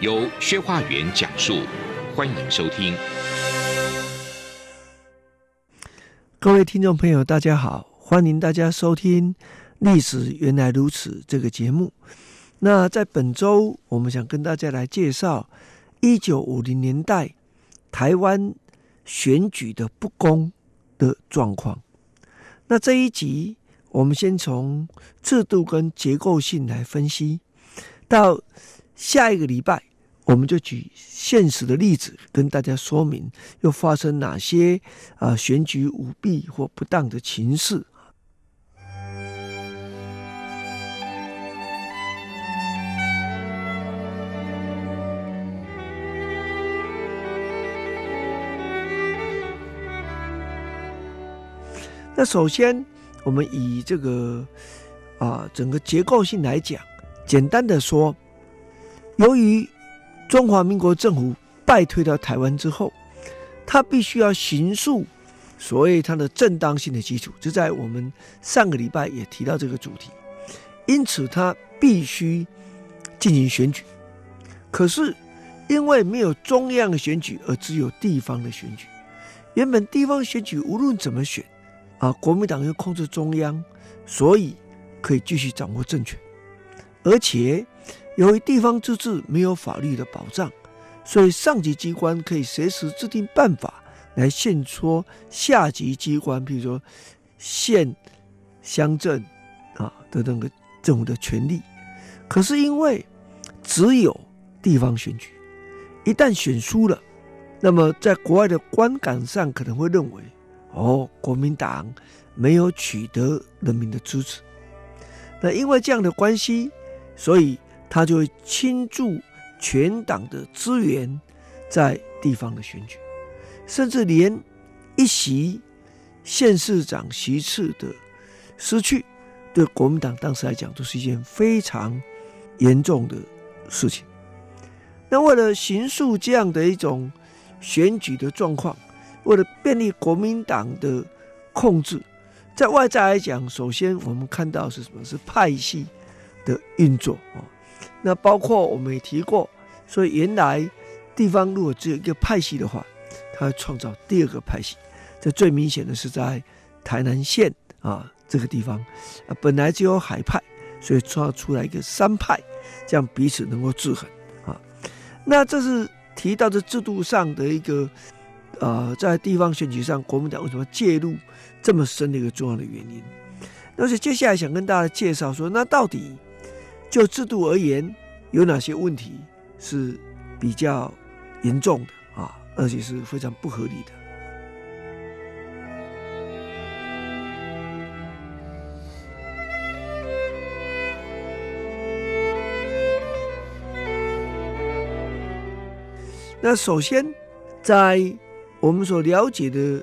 由薛化元讲述，欢迎收听。各位听众朋友，大家好，欢迎大家收听《历史原来如此》这个节目。那在本周，我们想跟大家来介绍一九五零年代台湾选举的不公的状况。那这一集，我们先从制度跟结构性来分析，到下一个礼拜。我们就举现实的例子跟大家说明，又发生哪些啊选举舞弊或不当的情势。那首先，我们以这个啊整个结构性来讲，简单的说，由于中华民国政府败退到台湾之后，他必须要形塑所谓他的正当性的基础，就在我们上个礼拜也提到这个主题。因此，他必须进行选举。可是，因为没有中央的选举，而只有地方的选举。原本地方选举无论怎么选，啊，国民党又控制中央，所以可以继续掌握政权，而且。由于地方自治没有法律的保障，所以上级机关可以随时制定办法来限缩下级机关，比如说县、乡镇啊的那个政府的权力。可是因为只有地方选举，一旦选输了，那么在国外的观感上可能会认为，哦，国民党没有取得人民的支持。那因为这样的关系，所以。他就会倾注全党的资源在地方的选举，甚至连一席县市长席次的失去，对国民党当时来讲都是一件非常严重的事情。那为了形塑这样的一种选举的状况，为了便利国民党的控制，在外在来讲，首先我们看到是什么？是派系的运作啊。那包括我们也提过，所以原来地方如果只有一个派系的话，他会创造第二个派系。这最明显的是在台南县啊这个地方，啊本来就有海派，所以创造出来一个三派，这样彼此能够制衡啊。那这是提到这制度上的一个呃，在地方选举上，国民党为什么介入这么深的一个重要的原因。而且接下来想跟大家介绍说，那到底。就制度而言，有哪些问题是比较严重的啊？而且是非常不合理的。那首先，在我们所了解的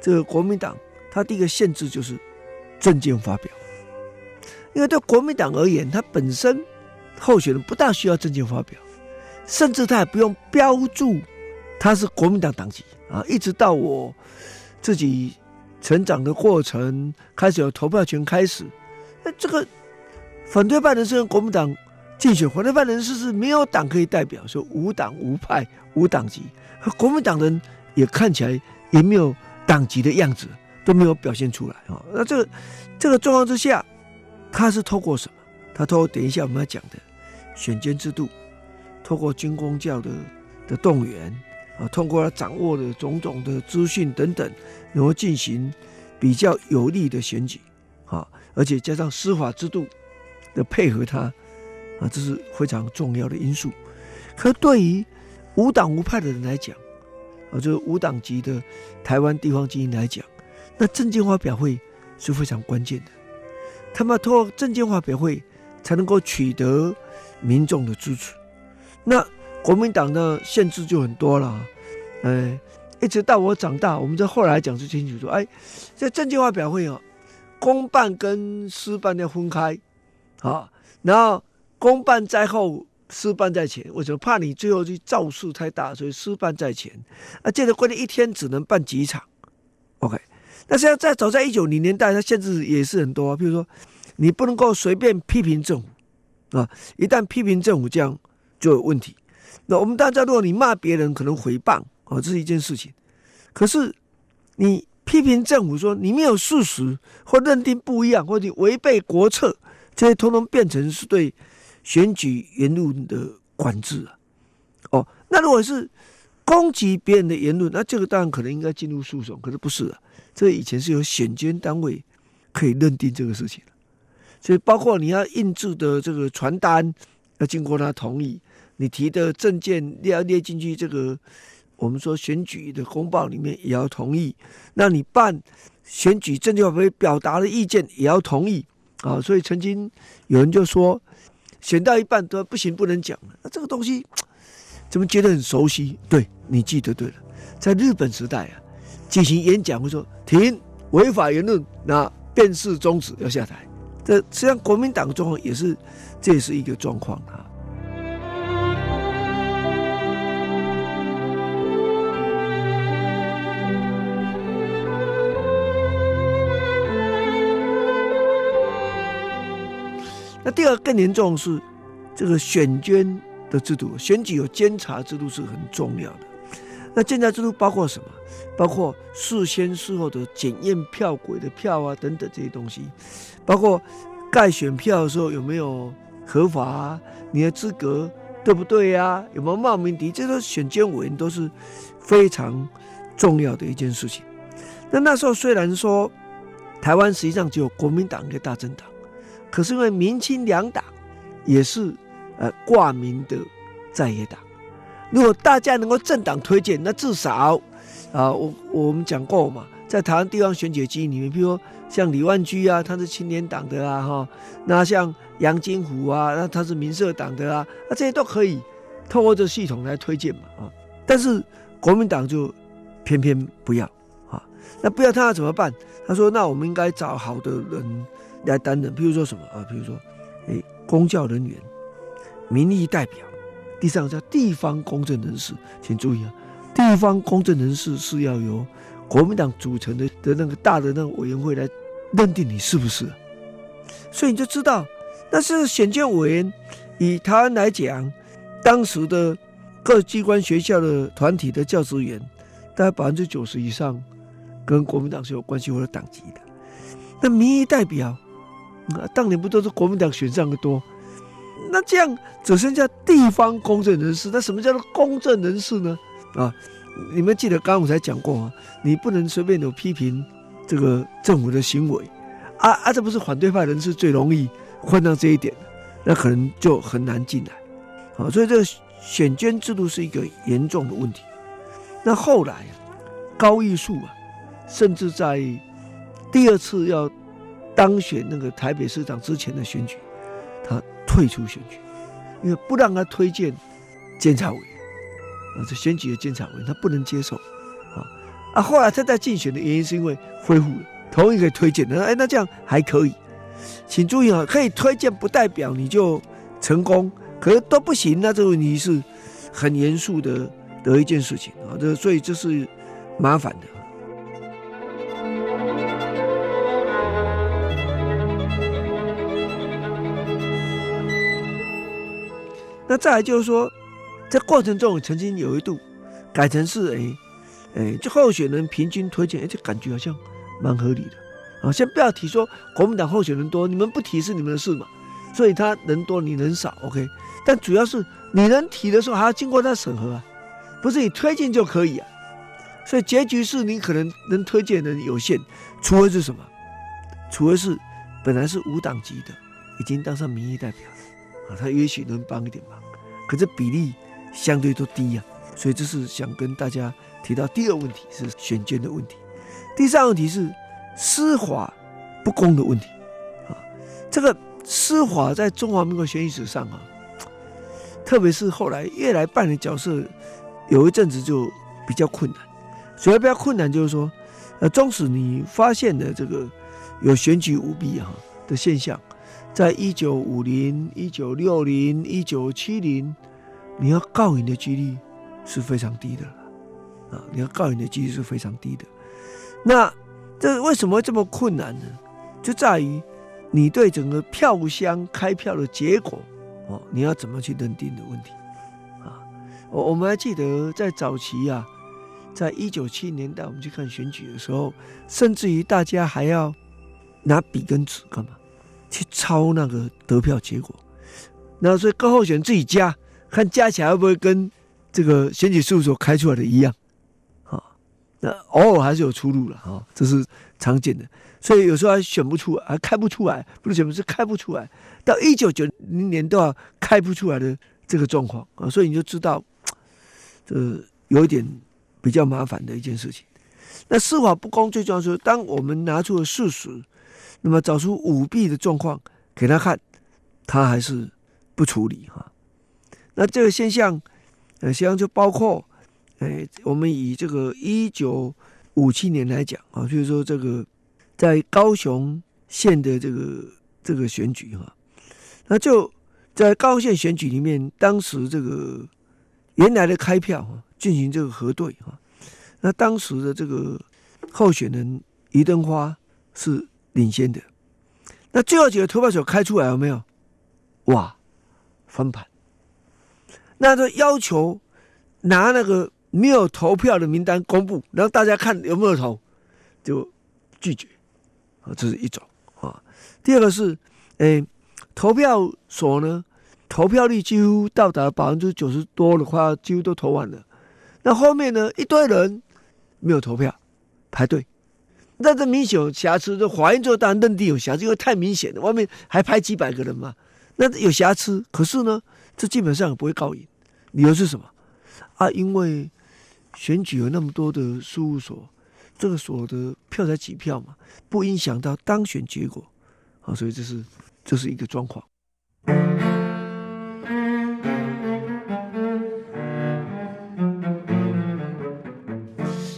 这个国民党，它第一个限制就是政见发表。因为对国民党而言，他本身候选人不大需要政见发表，甚至他也不用标注他是国民党党籍啊。一直到我自己成长的过程开始有投票权开始，那这个反对派人士跟国民党竞选，反对派人士是没有党可以代表，说无党无派无党籍，和国民党人也看起来也没有党籍的样子，都没有表现出来啊。那这个这个状况之下。他是透过什么？他透过等一下我们要讲的选监制度，透过军公教的的动员啊，通过他掌握的种种的资讯等等，然后进行比较有利的选举啊，而且加上司法制度的配合他啊，这是非常重要的因素。可对于无党无派的人来讲啊，就是无党籍的台湾地方精英来讲，那政见发表会是非常关键的。他们要通过政见发表会才能够取得民众的支持。那国民党的限制就很多了，哎，一直到我长大，我们在后来讲就清楚说，哎，在政见发表会啊，公办跟私办要分开，啊，然后公办在后，私办在前，为什么？怕你最后去造势太大，所以私办在前，啊，这个规定一天只能办几场，OK。那实际上在早在一九零年代，它限制也是很多，啊，比如说你不能够随便批评政府啊，一旦批评政府这样就有问题。那我们大家，如果你骂别人，可能诽谤啊，这是一件事情。可是你批评政府说你没有事实，或认定不一样，或者你违背国策，这些通通变成是对选举言论的管制啊。哦，那如果是攻击别人的言论，那这个当然可能应该进入诉讼。可是不是啊，这以前是由选监单位可以认定这个事情。所以包括你要印制的这个传单，要经过他同意。你提的政见要列进去，这个我们说选举的公报里面也要同意。那你办选举政见发表会表达的意见也要同意啊。所以曾经有人就说，选到一半都不行，不能讲了。那这个东西怎么觉得很熟悉？对，你记得对了，在日本时代啊，进行演讲会说停违法言论，那便是终止要下台。这实际上国民党状况也是，这也是一个状况啊。那第二更严重是这个选捐的制度，选举有监察制度是很重要的。那监察制度包括什么？包括事先事后的检验票轨的票啊等等这些东西，包括盖选票的时候有没有合法啊？你的资格对不对啊？有没有冒名敌？这个选监委员都是非常重要的一件事情。那那时候虽然说台湾实际上只有国民党一个大政党。可是因为民清两党也是呃挂名的在野党，如果大家能够政党推荐，那至少啊，我我们讲过嘛，在台湾地方选举机里面，比如说像李万居啊，他是青年党的啊哈，那像杨金虎啊，那他是民社党的啊，那这些都可以透过这系统来推荐嘛啊，但是国民党就偏偏不要啊，那不要他要怎么办？他说，那我们应该找好的人。来担任，比如说什么啊？比如说，哎，公教人员、民意代表，第三个叫地方公正人士，请注意啊，地方公正人士是要由国民党组成的的那个大的那个委员会来认定你是不是，所以你就知道，那是选建委员。以台湾来讲，当时的各机关学校的团体的教职员，大概百分之九十以上跟国民党是有关系或者党籍的，那民意代表。啊，当年不都是国民党选上的多？那这样只剩下地方公正人士。那什么叫做公正人士呢？啊，你们记得刚刚我才讲过啊，你不能随便有批评这个政府的行为。啊啊，这不是反对派人士最容易混到这一点，那可能就很难进来。啊，所以这个选监制度是一个严重的问题。那后来高玉树啊，甚至在第二次要。当选那个台北市长之前的选举，退出选举，因为不让他推荐监察委员啊，这选举的监察委员他不能接受啊啊！后来他在竞选的原因是因为恢复了同意可以推荐的，哎，那这样还可以，请注意啊，可以推荐不代表你就成功，可是都不行，那这个问题是很严肃的的一件事情啊，这所以这是麻烦的。再来就是说，在过程中曾经有一度改成是哎哎，就候选人平均推荐，哎，这感觉好像蛮合理的啊。先不要提说国民党候选人多，你们不提是你们的事嘛，所以他人多你人少，OK。但主要是你能提的时候还要经过他审核啊，不是你推荐就可以啊。所以结局是你可能能推荐的人有限，除非是什么？除非是本来是无党籍的，已经当上民意代表了。啊，他也许能帮一点忙，可是比例相对都低呀，啊，所以这是想跟大家提到第二问题是选监的问题，第三问题是司法不公的问题啊。这个司法在中华民国选举史上啊，特别是后来越来扮演角色，有一阵子就比较困难。所以比较困难就是说，呃，纵使你发现了这个有选举舞弊哈的现象，在一九五零、一九六零、一九七零，你要告赢的几率是非常低的了啊！你要告赢的几率是非常低的。那这为什么会这么困难呢？就在于你对整个票箱开票的结果哦，你要怎么去认定的问题啊？我我们还记得在早期啊。在一九七零年代，我们去看选举的时候，甚至于大家还要拿笔跟纸干嘛？去抄那个得票结果。那所以各候选自己加，看加起来会不会跟这个选举事务所开出来的一样？啊，那偶尔还是有出入了啊，这是常见的。所以有时候还选不出来，还开不出来，不是选不是开不出来。到一九九零年都要开不出来的这个状况啊，所以你就知道，这有一点。比较麻烦的一件事情。那司法不公最重要是，当我们拿出了事实，那么找出舞弊的状况给他看，他还是不处理哈。那这个现象，呃，实际上就包括，哎，我们以这个一九五七年来讲啊，就是说这个在高雄县的这个这个选举哈，那就在高县选举里面，当时这个原来的开票啊。进行这个核对哈，那当时的这个候选人余登花是领先的，那最后几个投票所开出来有没有？哇，翻盘！那就要求拿那个没有投票的名单公布，然后大家看有没有投，就拒绝啊，这是一种啊。第二个是，诶，投票所呢，投票率几乎到达百分之九十多的话，几乎都投完了。那后面呢？一堆人没有投票，排队。那这明显有瑕疵，这法院就当然认定有瑕疵，因为太明显了。外面还拍几百个人嘛，那有瑕疵。可是呢，这基本上也不会告赢。理由是什么？啊，因为选举有那么多的事务所，这个所的票才几票嘛，不影响到当选结果。啊，所以这是这是一个状况。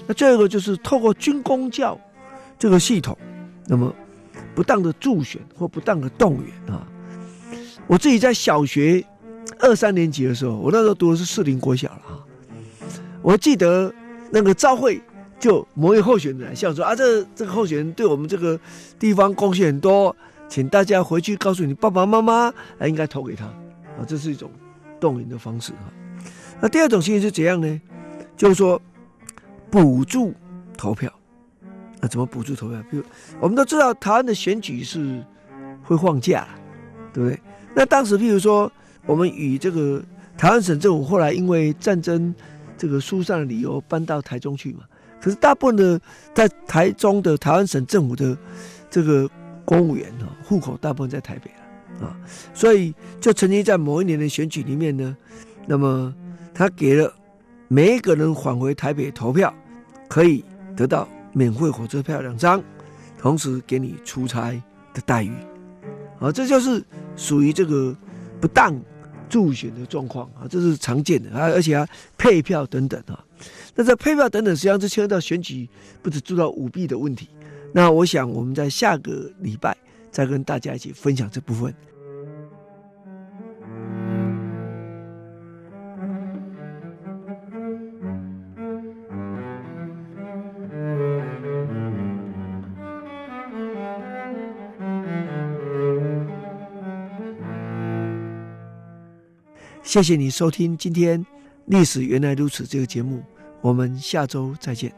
那这个就是透过军公教这个系统，那么不当的助选或不当的动员啊，我自己在小学二三年级的时候，我那时候读的是士林国小了啊，我记得那个朝会就某一候选人来笑说啊，这这个候选人对我们这个地方贡献很多，请大家回去告诉你爸爸妈妈，啊，应该投给他啊，这是一种动员的方式啊。那第二种情形是怎样呢？就是说。补助投票，那怎么补助投票？比如我们都知道，台湾的选举是会放假，对不对？那当时，譬如说，我们与这个台湾省政府后来因为战争这个疏散的理由搬到台中去嘛。可是大部分的在台中的台湾省政府的这个公务员啊，户口大部分在台北了啊，所以就曾经在某一年的选举里面呢，那么他给了。每一个人返回台北投票，可以得到免费火车票两张，同时给你出差的待遇，啊，这就是属于这个不当助选的状况啊，这是常见的啊，而且啊配票等等啊，那这配票等等实际上是牵涉到选举，不止做到舞弊的问题。那我想我们在下个礼拜再跟大家一起分享这部分。谢谢你收听今天《历史原来如此》这个节目，我们下周再见。